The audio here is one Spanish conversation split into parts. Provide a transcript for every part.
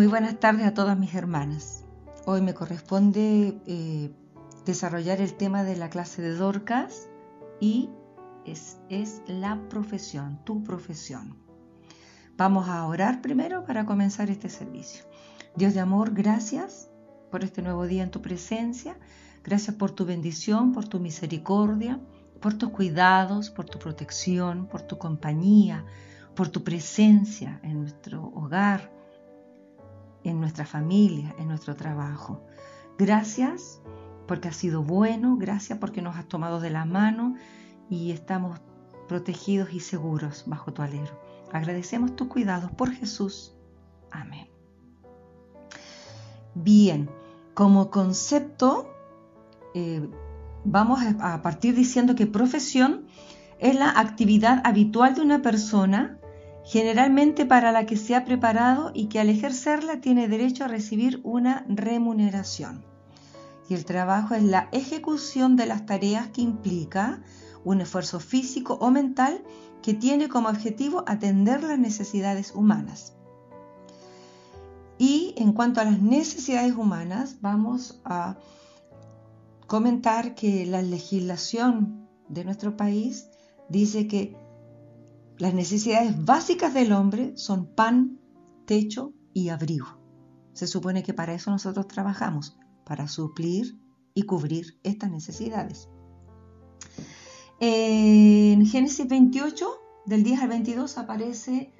Muy buenas tardes a todas mis hermanas. Hoy me corresponde eh, desarrollar el tema de la clase de Dorcas y es, es la profesión, tu profesión. Vamos a orar primero para comenzar este servicio. Dios de amor, gracias por este nuevo día en tu presencia. Gracias por tu bendición, por tu misericordia, por tus cuidados, por tu protección, por tu compañía, por tu presencia en nuestro hogar en nuestra familia, en nuestro trabajo. Gracias porque has sido bueno, gracias porque nos has tomado de la mano y estamos protegidos y seguros bajo tu alero. Agradecemos tus cuidados por Jesús. Amén. Bien, como concepto, eh, vamos a partir diciendo que profesión es la actividad habitual de una persona generalmente para la que se ha preparado y que al ejercerla tiene derecho a recibir una remuneración. Y el trabajo es la ejecución de las tareas que implica un esfuerzo físico o mental que tiene como objetivo atender las necesidades humanas. Y en cuanto a las necesidades humanas, vamos a comentar que la legislación de nuestro país dice que las necesidades básicas del hombre son pan, techo y abrigo. Se supone que para eso nosotros trabajamos, para suplir y cubrir estas necesidades. En Génesis 28, del 10 al 22, aparece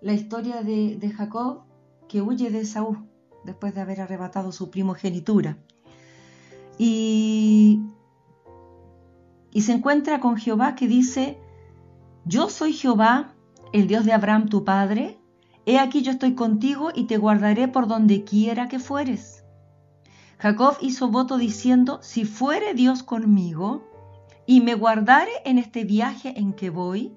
la historia de, Jacob que huye de Saúl después de haber arrebatado su primogenitura. Y, y se encuentra con Jehová que dice, yo soy Jehová, el Dios de Abraham tu padre. He aquí yo estoy contigo y te guardaré por donde quiera que fueres. Jacob hizo voto diciendo, si fuere Dios conmigo, y me guardare en este viaje en que voy,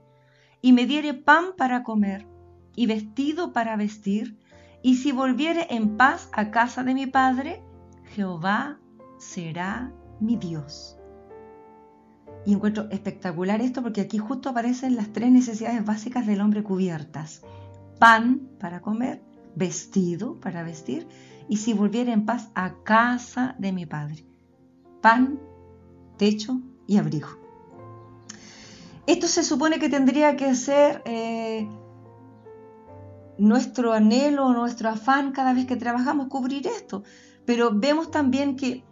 y me diere pan para comer, y vestido para vestir, y si volviere en paz a casa de mi padre, Jehová será mi Dios. Y encuentro espectacular esto porque aquí justo aparecen las tres necesidades básicas del hombre cubiertas. Pan para comer, vestido para vestir y si volviera en paz a casa de mi padre. Pan, techo y abrigo. Esto se supone que tendría que ser eh, nuestro anhelo, nuestro afán cada vez que trabajamos, cubrir esto. Pero vemos también que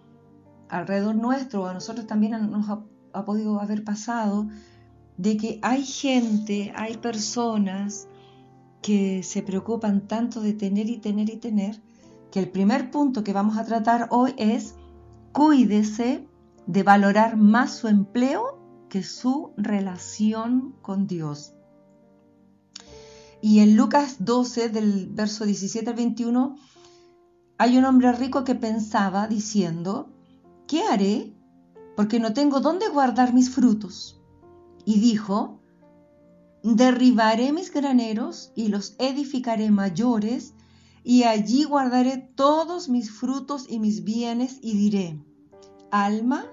alrededor nuestro, a nosotros también nos ha podido haber pasado de que hay gente, hay personas que se preocupan tanto de tener y tener y tener, que el primer punto que vamos a tratar hoy es cuídese de valorar más su empleo que su relación con Dios. Y en Lucas 12, del verso 17 al 21, hay un hombre rico que pensaba diciendo, ¿qué haré porque no tengo dónde guardar mis frutos. Y dijo, derribaré mis graneros y los edificaré mayores, y allí guardaré todos mis frutos y mis bienes, y diré, alma,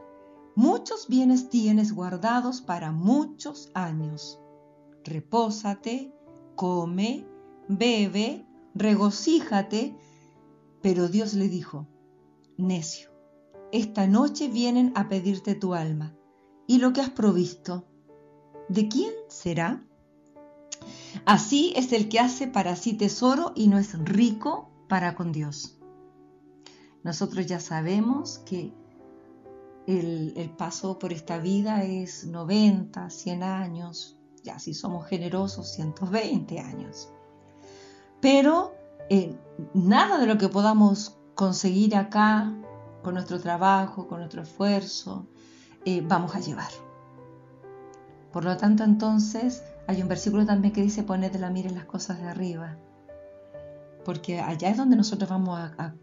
muchos bienes tienes guardados para muchos años. Repósate, come, bebe, regocíjate. Pero Dios le dijo, necio esta noche vienen a pedirte tu alma. ¿Y lo que has provisto? ¿De quién será? Así es el que hace para sí tesoro y no es rico para con Dios. Nosotros ya sabemos que el, paso por esta vida es 90, 100 años, ya si somos generosos, 120 años. Pero eh, nada de lo que podamos conseguir acá con nuestro trabajo, con nuestro esfuerzo, eh, vamos a llevar. Por lo tanto, entonces, hay un versículo también que dice, poned la mira en las cosas de arriba, porque allá es donde nosotros vamos a, a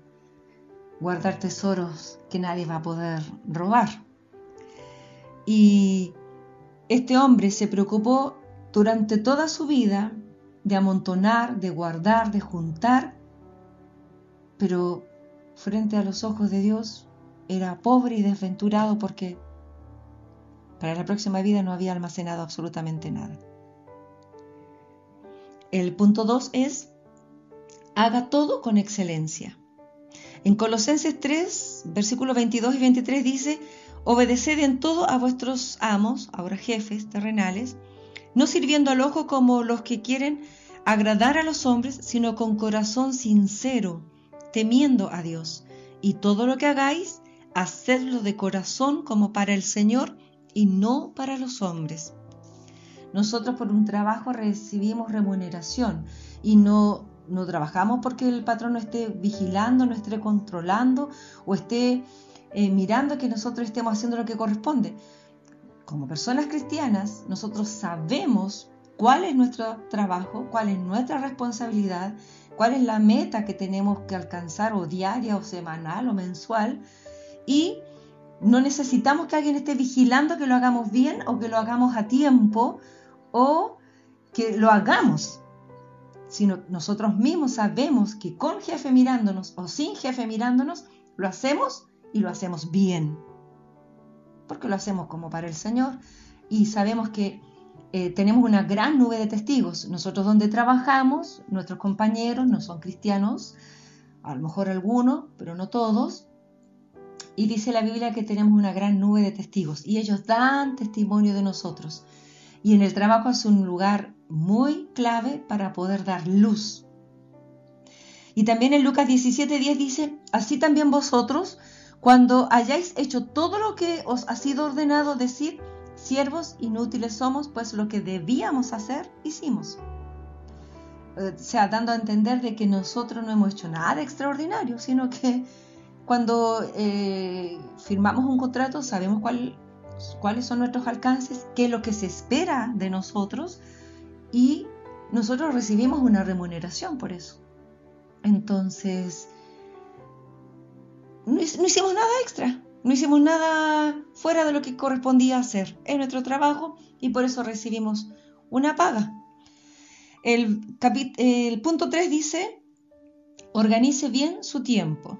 guardar tesoros que nadie va a poder robar. Y este hombre se preocupó durante toda su vida de amontonar, de guardar, de juntar, pero frente a los ojos de Dios era pobre y desventurado porque para la próxima vida no había almacenado absolutamente nada. El punto 2 es haga todo con excelencia. En Colosenses 3, versículos 22 y 23 dice, obedeced en todo a vuestros amos, ahora jefes terrenales, no sirviendo al ojo como los que quieren agradar a los hombres, sino con corazón sincero, temiendo a Dios. Y todo lo que hagáis, hacedlo de corazón como para el Señor y no para los hombres. Nosotros por un trabajo recibimos remuneración y no, no trabajamos porque el patrón no esté vigilando, no esté controlando o esté eh, mirando que nosotros estemos haciendo lo que corresponde. Como personas cristianas, nosotros sabemos cuál es nuestro trabajo, cuál es nuestra responsabilidad, cuál es la meta que tenemos que alcanzar o diaria o semanal o mensual y no necesitamos que alguien esté vigilando que lo hagamos bien o que lo hagamos a tiempo o que lo hagamos, sino nosotros mismos sabemos que con jefe mirándonos o sin jefe mirándonos, lo hacemos y lo hacemos bien. Porque lo hacemos como para el Señor y sabemos que eh, tenemos una gran nube de testigos. Nosotros donde trabajamos, nuestros compañeros no son cristianos, a lo mejor algunos, pero no todos. Y dice la Biblia que tenemos una gran nube de testigos y ellos dan testimonio de nosotros. Y en el trabajo es un lugar muy clave para poder dar luz. Y también en Lucas 17:10 dice, así también vosotros, cuando hayáis hecho todo lo que os ha sido ordenado decir, siervos inútiles somos, pues lo que debíamos hacer, hicimos. Eh, o sea, dando a entender de que nosotros no hemos hecho nada extraordinario, sino que cuando eh, firmamos un contrato sabemos cuál, cuáles son nuestros alcances, qué es lo que se espera de nosotros y nosotros recibimos una remuneración por eso. Entonces, no, hicimos nada extra, no hicimos nada fuera de lo que correspondía hacer. Es nuestro trabajo y por eso recibimos una paga. El, punto 3 dice, organice bien su tiempo.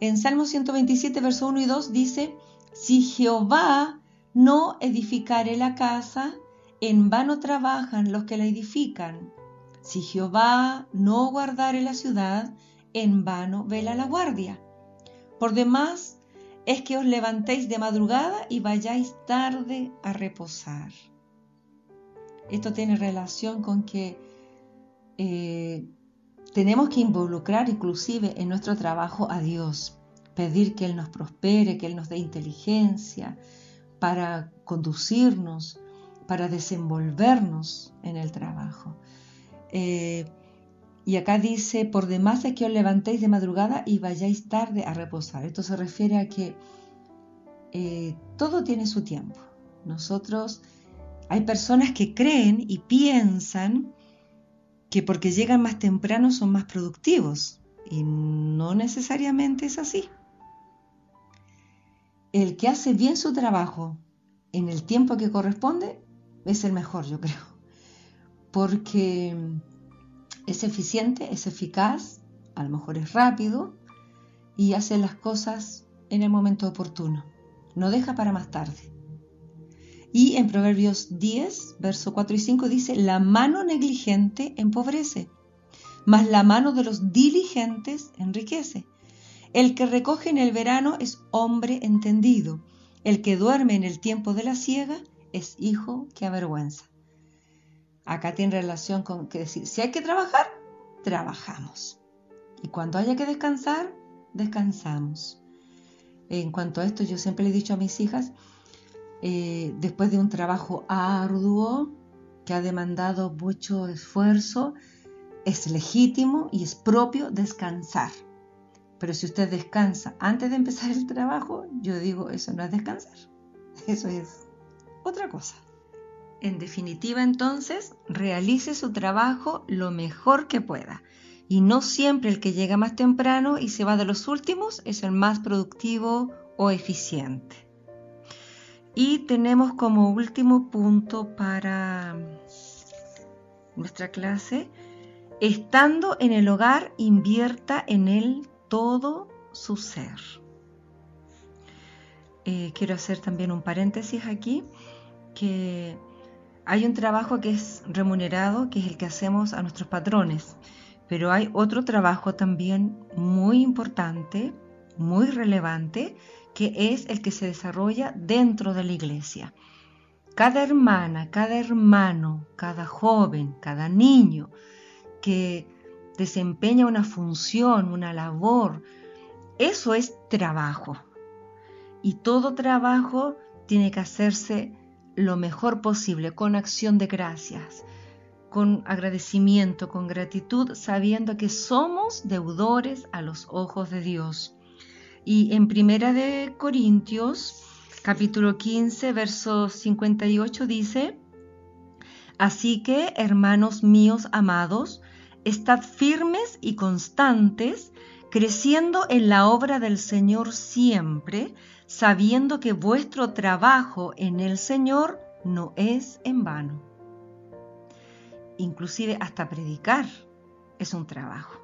En Salmo 127, verso 1 y 2 dice, si Jehová no edificare la casa, en vano trabajan los que la edifican. Si Jehová no guardare la ciudad, en vano vela la guardia. Por demás, es que os levantéis de madrugada y vayáis tarde a reposar. Esto tiene relación con que eh, tenemos que involucrar inclusive en nuestro trabajo a Dios pedir que Él nos prospere, que Él nos dé inteligencia para conducirnos, para desenvolvernos en el trabajo. Eh, y acá dice, por demás es que os levantéis de madrugada y vayáis tarde a reposar. Esto se refiere a que eh, todo tiene su tiempo. Nosotros, hay personas que creen y piensan que porque llegan más temprano son más productivos. Y no necesariamente es así el que hace bien su trabajo en el tiempo que corresponde es el mejor, yo creo. Porque es eficiente, es eficaz, a lo mejor es rápido y hace las cosas en el momento oportuno. No deja para más tarde. Y en Proverbios 10, verso 4 y 5 dice, la mano negligente empobrece, mas la mano de los diligentes enriquece. El que recoge en el verano es hombre entendido. El que duerme en el tiempo de la siega es hijo que avergüenza. Acá tiene relación con que decir, si hay que trabajar, trabajamos. Y cuando haya que descansar, descansamos. En cuanto a esto, yo siempre le he dicho a mis hijas, eh, después de un trabajo arduo que ha demandado mucho esfuerzo, es legítimo y es propio descansar. Pero si usted descansa antes de empezar el trabajo, yo digo, eso no es descansar, eso es otra cosa. En definitiva, entonces, realice su trabajo lo mejor que pueda. Y no siempre el que llega más temprano y se va de los últimos es el más productivo o eficiente. Y tenemos como último punto para nuestra clase, estando en el hogar, invierta en él todo su ser. Eh, quiero hacer también un paréntesis aquí, que hay un trabajo que es remunerado, que es el que hacemos a nuestros patrones, Pero hay otro trabajo también muy importante, muy relevante, que es el que se desarrolla dentro de la iglesia. Cada hermana, cada hermano, cada joven, cada niño que desempeña una función, una labor, eso es trabajo. Y todo trabajo tiene que hacerse lo mejor posible, con acción de gracias, con agradecimiento, con gratitud, sabiendo que somos deudores a los ojos de Dios. Y en Primera de Corintios, capítulo 15, verso 58 dice, Así que, hermanos míos amados, estad firmes y constantes, creciendo en la obra del Señor siempre, sabiendo que vuestro trabajo en el Señor no es en vano. Inclusive hasta predicar es un trabajo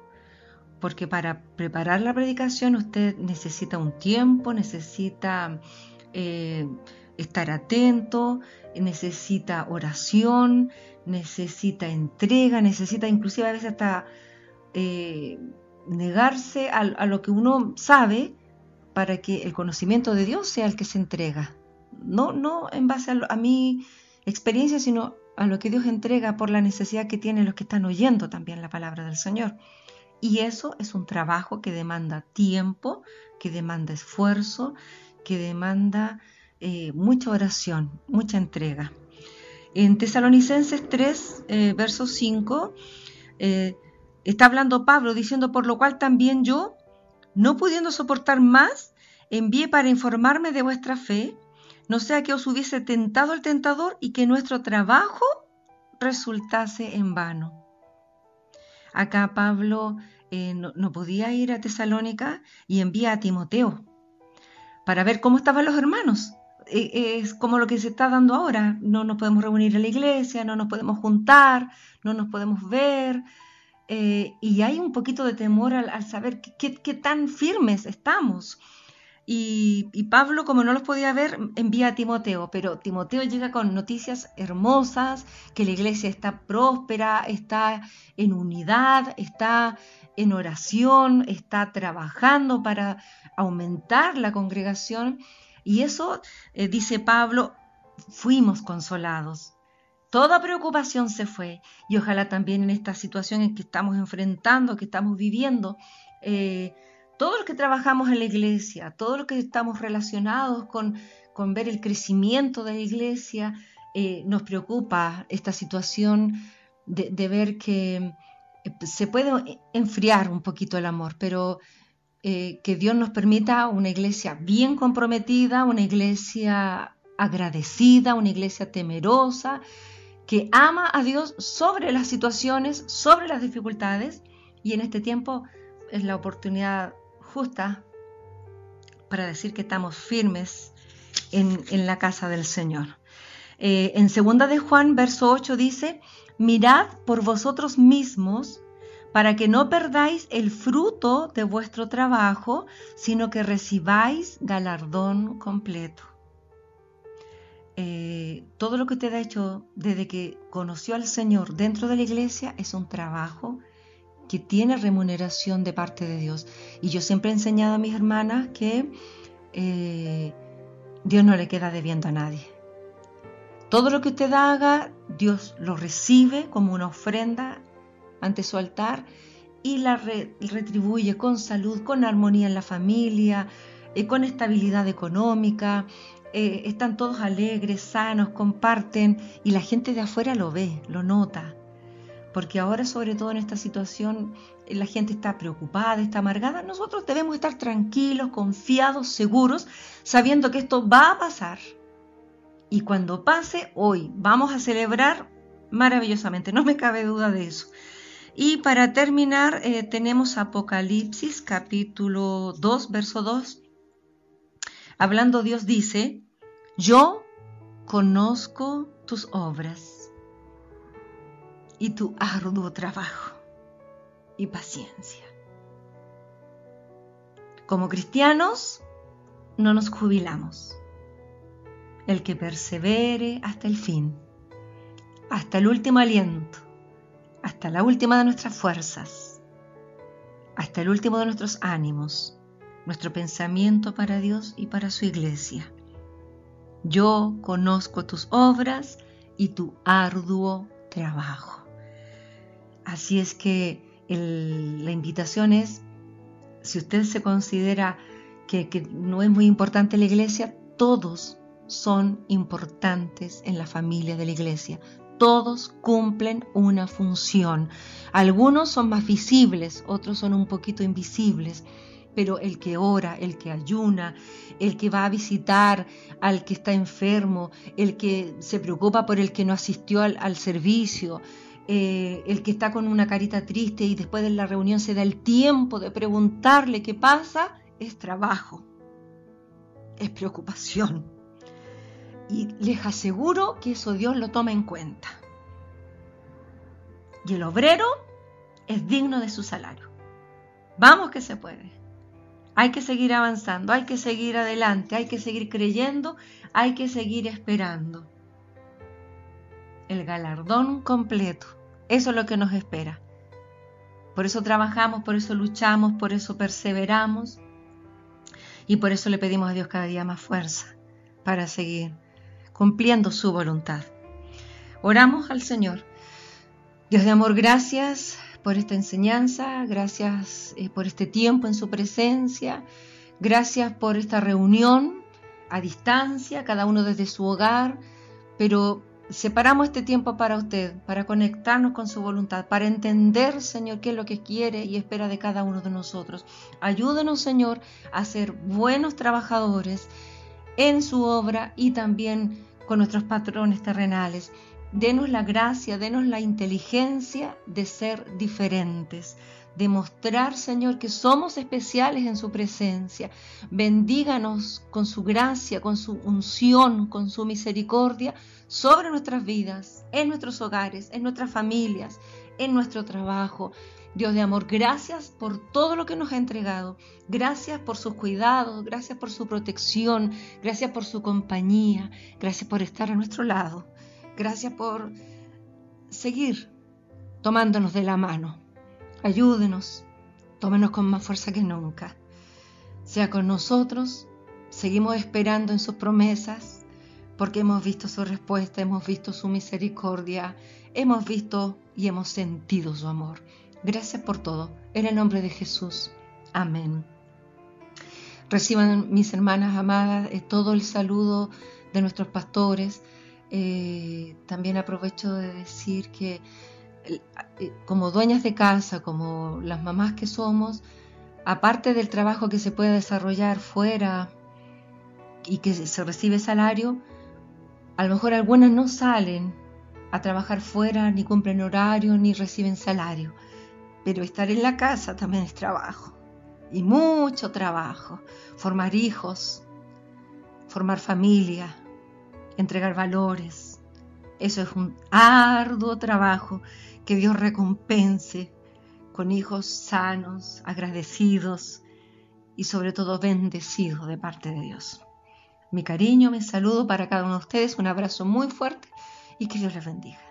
porque para preparar la predicación usted necesita un tiempo, necesita eh, estar atento, necesita oración, necesita entrega, necesita inclusive a veces hasta eh, negarse a, lo que uno sabe para que el conocimiento de Dios sea el que se entrega. No, no en base a, mi experiencia, sino a lo que Dios entrega por la necesidad que tienen los que están oyendo también la palabra del Señor. Y eso es un trabajo que demanda tiempo, que demanda esfuerzo, que demanda eh, mucha oración, mucha entrega. En Tesalonicenses 3, eh, verso 5, eh, está hablando Pablo diciendo, por lo cual también yo, no pudiendo soportar más, envié para informarme de vuestra fe, no sea que os hubiese tentado el tentador y que nuestro trabajo resultase en vano. Acá Pablo eh, no, podía ir a Tesalónica y envía a Timoteo para ver cómo estaban los hermanos. Eh, es como lo que se está dando ahora. No nos podemos reunir en la iglesia, no nos podemos juntar, no nos podemos ver. Eh, y hay un poquito de temor al, saber qué tan firmes estamos. Y, Pablo, como no los podía ver, envía a Timoteo, pero Timoteo llega con noticias hermosas, que la iglesia está próspera, está en unidad, está en oración, está trabajando para aumentar la congregación. Y eso, eh, dice Pablo, fuimos consolados. Toda preocupación se fue y ojalá también en esta situación en que estamos enfrentando, que estamos viviendo, eh, todos los que trabajamos en la iglesia, todos los que estamos relacionados con, ver el crecimiento de la iglesia, eh, nos preocupa esta situación de, ver que eh, se puede enfriar un poquito el amor, pero que Dios nos permita una iglesia bien comprometida, una iglesia agradecida, una iglesia temerosa, que ama a Dios sobre las situaciones, sobre las dificultades, y en este tiempo es la oportunidad justa para decir que estamos firmes en, la casa del Señor. Eh, en segunda de Juan, verso 8 dice, mirad por vosotros mismos para que no perdáis el fruto de vuestro trabajo, sino que recibáis galardón completo. Eh, todo lo que usted ha hecho desde que conoció al Señor dentro de la iglesia es un trabajo que tiene remuneración de parte de Dios. Y yo siempre he enseñado a mis hermanas que eh, Dios no le queda debiendo a nadie. Todo lo que usted haga, Dios lo recibe como una ofrenda ante su altar y la retribuye con salud, con armonía en la familia, eh, con estabilidad económica. Eh, están todos alegres, sanos, comparten y la gente de afuera lo ve, lo nota porque ahora sobre todo en esta situación la gente está preocupada, está amargada, nosotros debemos estar tranquilos, confiados, seguros, sabiendo que esto va a pasar. Y cuando pase, hoy vamos a celebrar maravillosamente, no me cabe duda de eso. Y para terminar, eh, tenemos Apocalipsis capítulo 2, verso 2. Hablando Dios dice, yo conozco tus obras y tu arduo trabajo y paciencia. Como cristianos, no nos jubilamos. El que persevere hasta el fin, hasta el último aliento, hasta la última de nuestras fuerzas, hasta el último de nuestros ánimos, nuestro pensamiento para Dios y para su iglesia. Yo conozco tus obras y tu arduo trabajo. Así es que la invitación es, si usted se considera que, no es muy importante la iglesia, todos son importantes en la familia de la iglesia. Todos cumplen una función. Algunos son más visibles, otros son un poquito invisibles, pero el que ora, el que ayuna, el que va a visitar al que está enfermo, el que se preocupa por el que no asistió al, servicio, eh, el que está con una carita triste y después de la reunión se da el tiempo de preguntarle qué pasa, es trabajo, es preocupación. Y les aseguro que eso Dios lo toma en cuenta. Y el obrero es digno de su salario. Vamos que se puede. Hay que seguir avanzando, hay que seguir adelante, hay que seguir creyendo, hay que seguir esperando. El galardón completo, eso es lo que nos espera. Por eso trabajamos, por eso luchamos, por eso perseveramos y por eso le pedimos a Dios cada día más fuerza para seguir cumpliendo su voluntad. Oramos al Señor. Dios de amor, gracias por esta enseñanza, gracias eh, por este tiempo en su presencia, gracias por esta reunión a distancia, cada uno desde su hogar, pero separamos este tiempo para usted, para conectarnos con su voluntad, para entender, Señor, qué es lo que quiere y espera de cada uno de nosotros. Ayúdenos, Señor, a ser buenos trabajadores en su obra y también con nuestros patrones terrenales. Denos la gracia, denos la inteligencia de ser diferentes, de mostrar, Señor, que somos especiales en su presencia. Bendíganos con su gracia, con su unción, con su misericordia sobre nuestras vidas, en nuestros hogares, en nuestras familias, en nuestro trabajo. Dios de amor, gracias por todo lo que nos ha entregado. Gracias por sus cuidados, gracias por su protección, gracias por su compañía, gracias por estar a nuestro lado. Gracias por seguir tomándonos de la mano. Ayúdenos, tómenos con más fuerza que nunca. Sea con nosotros, seguimos esperando en sus promesas, porque hemos visto su respuesta, hemos visto su misericordia, hemos visto y hemos sentido su amor. Gracias por todo. En el nombre de Jesús. Amén. Reciban mis hermanas amadas eh, todo el saludo de nuestros pastores eh, también aprovecho de decir que eh, como dueñas de casa, como las mamás que somos, aparte del trabajo que se puede desarrollar fuera y que se recibe salario, a lo mejor algunas no salen a trabajar fuera, ni cumplen horario, ni reciben salario. Pero estar en la casa también es trabajo. Y mucho trabajo. Formar hijos, formar familia, entregar valores. Eso es un arduo trabajo que Dios recompense con hijos sanos, agradecidos y sobre todo bendecidos de parte de Dios. Mi cariño, mi saludo para cada uno de ustedes, un abrazo muy fuerte y que Dios les bendiga.